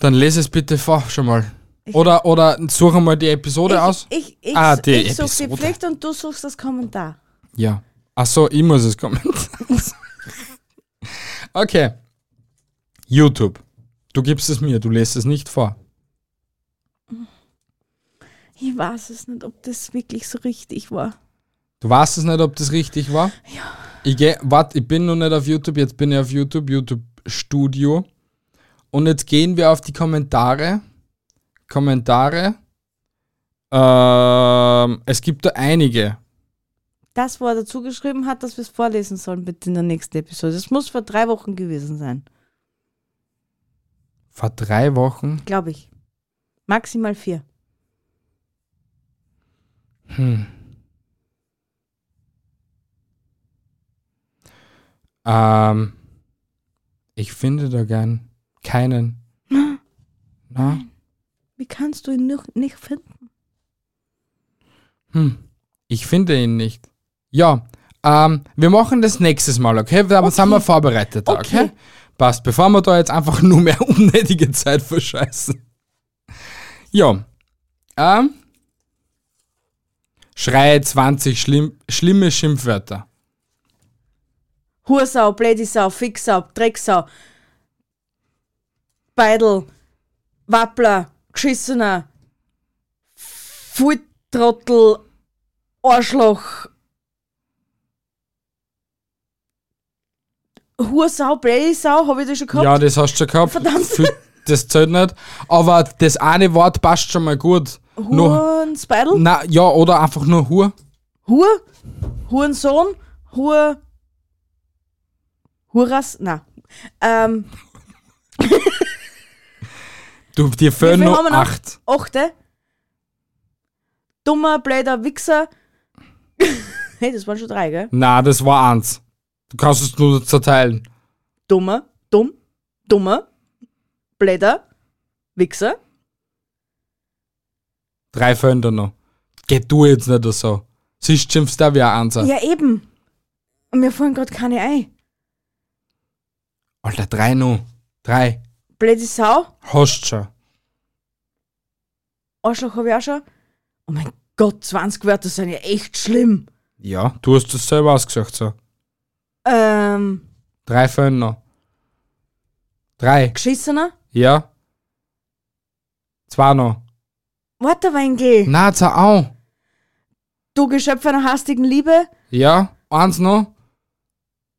Dann lese es bitte vor, schon mal. Oder, oder suche mal die Episode aus. Ich, ich, Ah, die ich suche die Episode. Pflicht und du suchst das Kommentar. Ja. Ach so, ich muss es kommentieren. okay. YouTube. Du gibst es mir, du lässt es nicht vor. Ich weiß es nicht, ob das wirklich so richtig war. Du weißt es nicht, ob das richtig war? Ja. Ich, geh, wart, ich bin noch nicht auf YouTube, jetzt bin ich auf YouTube, YouTube Studio. Und jetzt gehen wir auf die Kommentare. Kommentare. Ähm, es gibt da einige. Das, wo er dazu geschrieben hat, dass wir es vorlesen sollen, bitte in der nächsten Episode. Das muss vor drei Wochen gewesen sein, Vor drei Wochen. glaube ich. Maximal vier. Ähm, ich finde da gern keinen. Na? Wie kannst du ihn nicht, nicht finden? Hm. Ich finde ihn nicht. Ja, ähm, wir machen das nächstes Mal, okay? Da Okay. sind wir vorbereitet, okay. Okay. Passt, bevor wir da jetzt einfach nur mehr unnötige Zeit verscheißen. Ja. Ähm, schreie 20 schlimm, schlimme Schimpfwörter. Hursau, Blädisau, Fixau, Drecksau, Beidel, Wappler, Geschissener, Fulltrottel, Arschloch. Hursau, Bläsau, habe ich das schon gehabt? Ja, das hast du schon gehabt. Verdammt. Das zählt nicht. Aber das eine Wort passt schon mal gut. Nur, Hurenspidel? na, ja, oder einfach nur Hur. Hur? Hurensohn? Hur? Huras? Na. Ähm, Du, dir fehlen noch? acht. achte. Dummer, bläder Wichser. hey, das waren schon drei, gell? Na, das war eins. Du kannst es nur zerteilen. Dummer, dumm, dummer, bläder Wichser. Drei fehlen da noch. Geh du jetzt nicht so. Siehst schimpfst da wie ein Einser. Ja, eben. Und mir fallen gerade keine ein. Alter, drei noch. Drei. Blöde Sau, Hast schon. Arschloch habe ich auch schon. Oh mein Gott, 20 Wörter sind ja echt schlimm. Ja, du hast es selber ausgesagt so. Ähm, Drei fehlen noch. Drei. geschissener, Ja. Zwei noch. Waterweinkel, Na, zwei auch. du Geschöpf einer hastigen Liebe Ja. Eins noch.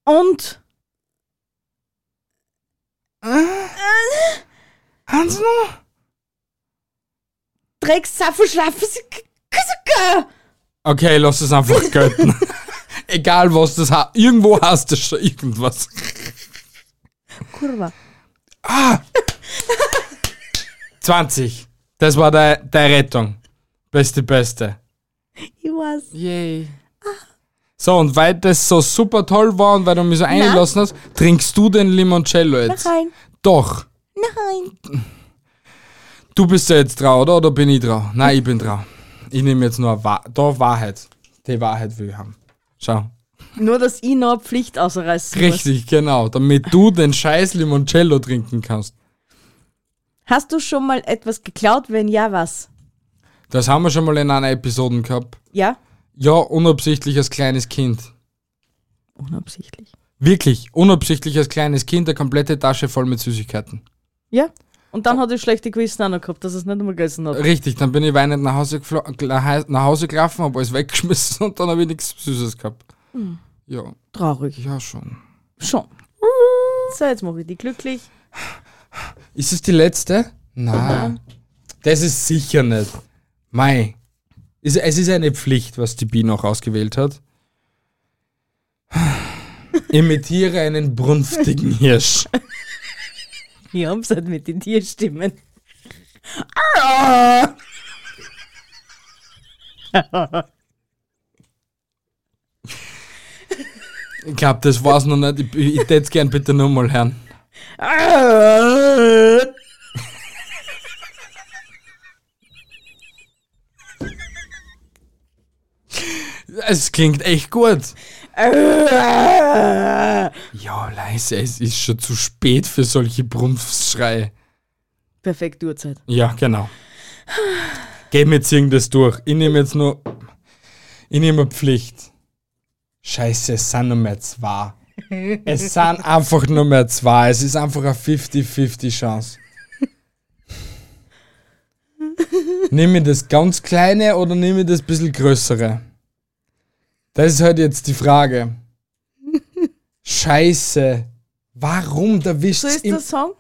und Eins noch. Drecksaffel schlafen. Okay, lass es einfach gelten. Egal was das hat. Irgendwo hast du schon irgendwas. Kurva. 20. Das war deine Rettung. Beste, beste. Ich weiß. Yay. So, und weil das so super toll war und weil du mich so eingelassen hast, trinkst du den Limoncello jetzt? Nein, Doch. nein. Du bist ja jetzt dran, oder? Oder bin ich dran? Nein, ich bin dran. Ich nehme jetzt nur Wahr da Wahrheit. Die Wahrheit will ich haben. Schau. Nur, dass ich noch eine Pflicht ausreißen muss. Richtig, genau. Damit du den scheiß Limoncello trinken kannst. Hast du schon mal etwas geklaut? Wenn ja, was? Das haben wir schon mal in einer Episode gehabt. Ja? Ja, unabsichtlich als kleines Kind. Unabsichtlich. Wirklich, unabsichtlich als kleines Kind eine komplette Tasche voll mit Süßigkeiten. Ja? Und dann hat er schlechte Gewissen auch noch gehabt, dass es nicht einmal gegessen hat. Richtig, dann bin ich weinend nach Hause, nach Hause gelaufen, habe alles weggeschmissen und dann habe ich nichts Süßes gehabt. Ja, Traurig. ja schon. Schon. So, jetzt mache ich die glücklich. Ist es die letzte? Nein. Das ist sicher nicht. Mei. Es es ist eine Pflicht, was die Bi noch ausgewählt hat. Imitiere einen brunftigen Hirsch. Ich hab's halt mit den Tierstimmen. Ah! Ich glaube, das war's noch nicht. Ich, ich hätte es gern bitte nochmal hören. Es klingt echt gut. Ja, leise, es ist schon zu spät für solche Brumpfschreie. Perfekt Uhrzeit. Ja, genau. Gehen wir jetzt irgendwas durch. Ich nehme jetzt nur. Ich nehme Pflicht. Scheiße, es sind nur mehr zwei. Es sind einfach nur mehr zwei. Es ist einfach eine 50-50 Chance. Nehme ich das ganz kleine oder nehme ich das bisschen größere? Das ist halt jetzt die Frage. Scheiße. Warum erwischt So es ist im... der Song?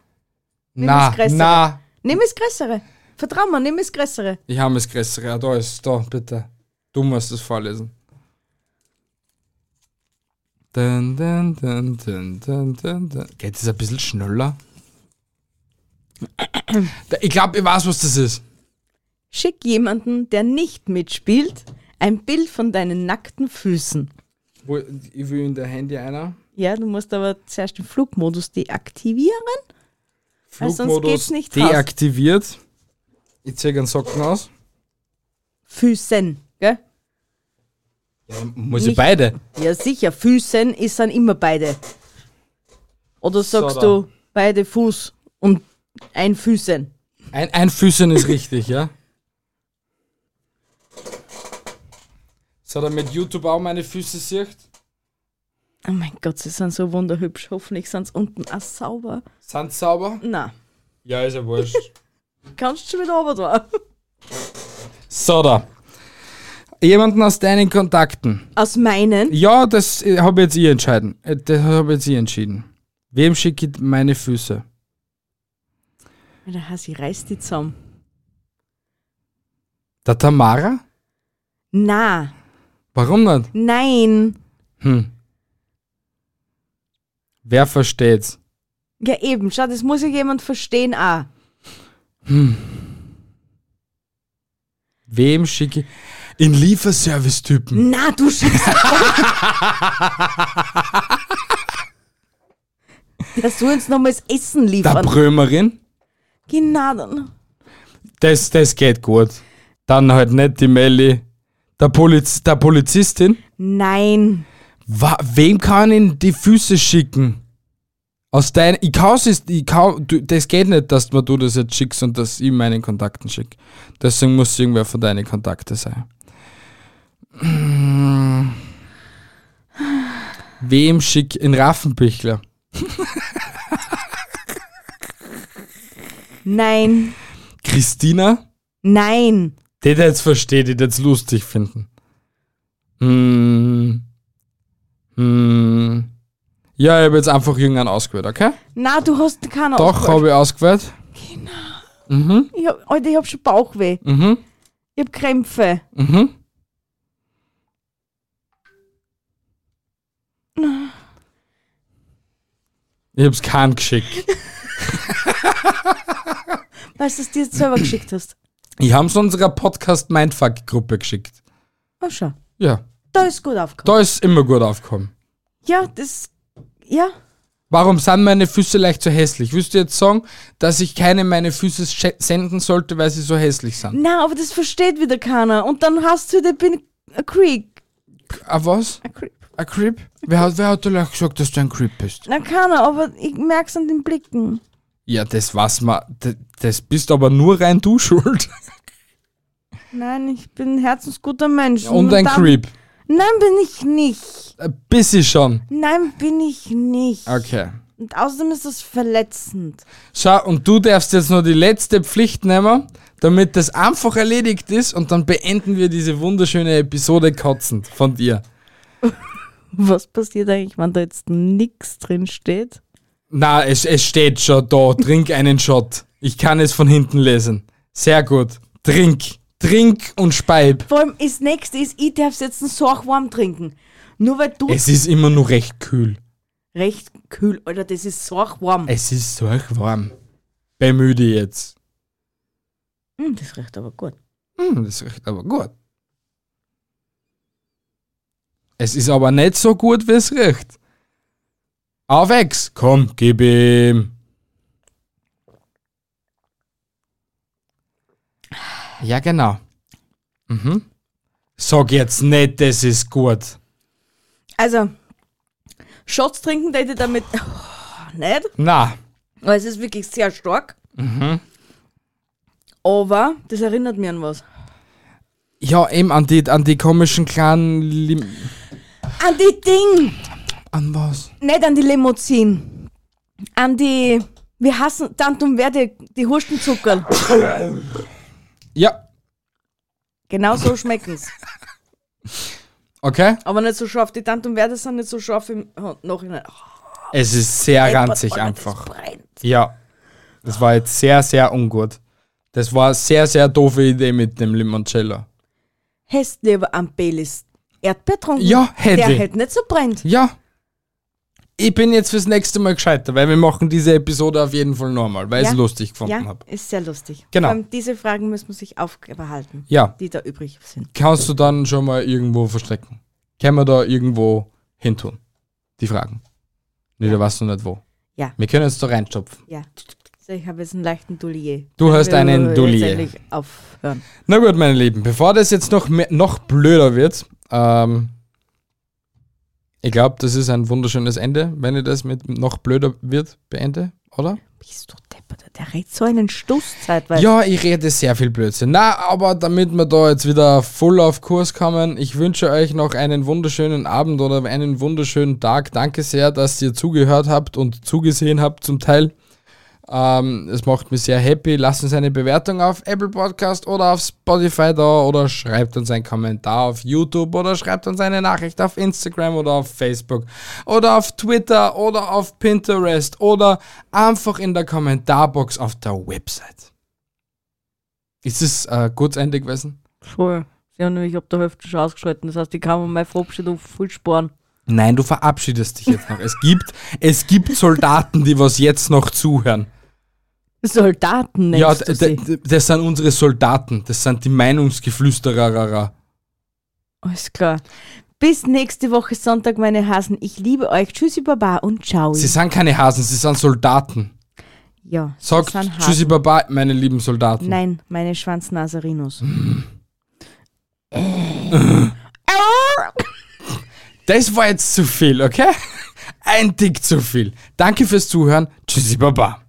Na, das na. Nimm das Größere. Vertrau mir, nimm das Größere. Ich habe das größere. Ja, da ist, da, bitte. Du musst es vorlesen. Dun, dun, dun, dun, dun, dun, dun. Geht das ein bisschen schneller? Ich glaube, ich weiß, was das ist. Schick jemanden, der nicht mitspielt, ein Bild von deinen nackten Füßen. Wo, ich will in der Handy einer. Ja, du musst aber zuerst den Flugmodus deaktivieren. Weil sonst geht's nicht raus. deaktiviert. Ich ziehe einen Socken aus. Füßen, gell? Ja, muss ich Nicht- beide. Ja, sicher. Füßen ist dann immer beide. Oder sagst So, du beide Fuß und ein Füßen? Ein, ein Füßen ist richtig, ja? So, damit YouTube auch meine Füße sieht. Oh mein Gott, sie sind so wunderhübsch. Hoffentlich sind sie unten auch sauber. Sind sie sauber? Na, Ja, ist ja wurscht. kannst du schon wieder runter da. So, da. Jemanden aus deinen Kontakten. Aus meinen? Ja, das habe jetzt ich entscheiden. Äh, Das habe jetzt ich entschieden. Wem schicke ich meine Füße? Der Hasi reißt die zusammen. Der Tamara? Na, Warum nicht? nein. Hm. Wer versteht's? Ja eben, schau, das muss ja jemand verstehen auch. Wem schicke ich? In Lieferservice-Typen. Na, du schickst. Der soll uns noch mal das Essen Der liefern. Brömerin? genau dann. Das, das geht gut. Dann halt nicht die Melli. Der, Poliz der Polizistin? Nein. Wa wem kann ich die Füße schicken? Aus dein, ich ist, ich du, das geht nicht, dass man du das jetzt schickst und dass ich meinen Kontakten schicke. Deswegen muss irgendwer von deinen Kontakten sein. Wem schick in Raffenbichler? Nein. Christina? Nein. Die das jetzt versteht, die das lustig finden. Hm. Hm. Ja, ich habe jetzt einfach irgendeinen ausgewählt, okay? Na, du hast keinen Doch, ausgewählt. habe ich ausgewählt. Mhm, Ich hab, Alter, ich hab schon Bauchweh. mhm, Ich hab Krämpfe. mhm. Ich hab's keinen geschickt. Weißt du, dass du dir jetzt selber geschickt hast? Ich hab's unserer Podcast Mindfuck Gruppe geschickt. Oh, schau. Ja, Da ist gut aufgekommen. da ist immer gut aufgekommen. Ja, das. Ja. Warum sind meine Füße leicht so hässlich? Willst du jetzt sagen, dass ich keine meine Füße senden sollte, weil sie so hässlich sind? Na, aber das versteht wieder keiner. Und dann hast du wieder bin a creep. Ah, was? A creep. Ein Creep? Wer hat, wer hat dir gesagt, dass du ein Creep bist? Na, keiner, aber ich merk's an den Blicken. Ja, das was ma. Das, bist aber nur rein du schuld. Nein, ich bin ein herzensguter Mensch. Und ein dann- Creep. Nein, bin ich nicht. Ein bisschen schon. Nein, bin ich nicht. Okay. Und außerdem ist das verletzend. Schau, und du darfst jetzt noch die letzte Pflicht nehmen, damit das einfach erledigt ist und dann beenden wir diese wunderschöne Episode kotzend von dir. Was passiert eigentlich, wenn da jetzt nichts drin steht? Na, es, es steht schon da. Trink einen Shot. Ich kann es von hinten lesen. Sehr gut. Trink. Trink und speib. Vor allem das nächste ist, ich darf jetzt einen warm trinken. Nur weil du Es ist immer noch recht kühl. recht kühl, Alter, das ist warm. Es ist so warm. Bemühe dich jetzt. Hm, das riecht aber gut. Hm, das riecht aber gut. Es ist aber nicht so gut, wie es riecht. Auf Ex. Komm, gib ihm. Ja, genau. Mhm. Sag jetzt nicht, das ist gut. Also, Shots trinken hätte ich damit oh, nicht, Na, weil es ist wirklich sehr stark. Aber das erinnert mich an was. ja, eben an die, an die komischen kleinen. Lim An die Ding! An was? Nicht an die Limousine. An die, wir hassen Tantum Verde, die Hurstenzuckerl. Ja, Genau so schmecken's. okay. Aber nicht so scharf. Die Tantum Verde sind nicht so scharf im Nachhinein. Oh, Es ist sehr ranzig einfach. Das brennt. Ja, das war jetzt sehr, sehr ungut. Das war eine sehr, sehr doofe Idee mit dem Limoncello. Hättest lieber am Baileys Erdbeer getrunken? Ja, hätte Der ich. hätte nicht so brennt. Ja. Ich bin jetzt fürs nächste Mal gescheiter, weil wir machen diese Episode auf jeden Fall nochmal, weil ich Ja. es lustig gefunden Ja, habe. ist sehr lustig. Genau. Diese Fragen müssen wir sich aufbehalten, Ja, die da übrig sind. kannst du dann schon mal irgendwo verstrecken. Können wir da irgendwo hintun? Die Fragen. Nee, da weißt du nicht wo. Ja. Wir können es da reinstopfen. Ja. So, ich habe jetzt einen leichten Doulier. Du hast einen jetzt Doulier. aufhören. Na gut, meine Lieben, bevor das jetzt noch, mehr, noch blöder wird, ähm, ich glaube, das ist ein wunderschönes Ende, wenn ich das mit noch blöder wird beende, oder? Bist du deppert? Der redet so einen Stuss zeitweise. Ja, ich rede sehr viel Blödsinn. Na, aber damit wir da jetzt wieder voll auf Kurs kommen, ich wünsche euch noch einen wunderschönen Abend oder einen wunderschönen Tag. Danke sehr, dass ihr zugehört habt und zugesehen habt zum Teil. Ähm, es macht mich sehr happy. Lasst uns eine Bewertung auf Apple Podcast oder auf Spotify da oder schreibt uns einen Kommentar auf YouTube oder schreibt uns eine Nachricht auf Instagram oder auf Facebook oder auf Twitter oder auf Pinterest oder einfach in der Kommentarbox auf der Website. Ist es äh, zu Ende gewesen? Voll. Sie haben nämlich ab der Hälfte schon ausgeschalten. Das heißt, ich kann mir meine Verabschiedung voll sparen. Nein, du verabschiedest dich jetzt noch. Es gibt, es gibt Soldaten, die was jetzt noch zuhören. Soldaten nennst Ja, du sie. das sind unsere Soldaten. Das sind die Meinungsgeflüsterer. Alles klar. Bis nächste Woche Sonntag, meine Hasen. Ich liebe euch. Tschüssi, Baba und ciao. Sie sind keine Hasen, sie sind Soldaten. ja, Sag das sind Tschüssi Hasen. Baba, meine lieben Soldaten. Nein, meine Schwanznaserinos. Das war jetzt zu viel, okay? Ein Tick zu viel. Danke fürs Zuhören. Tschüssi Baba.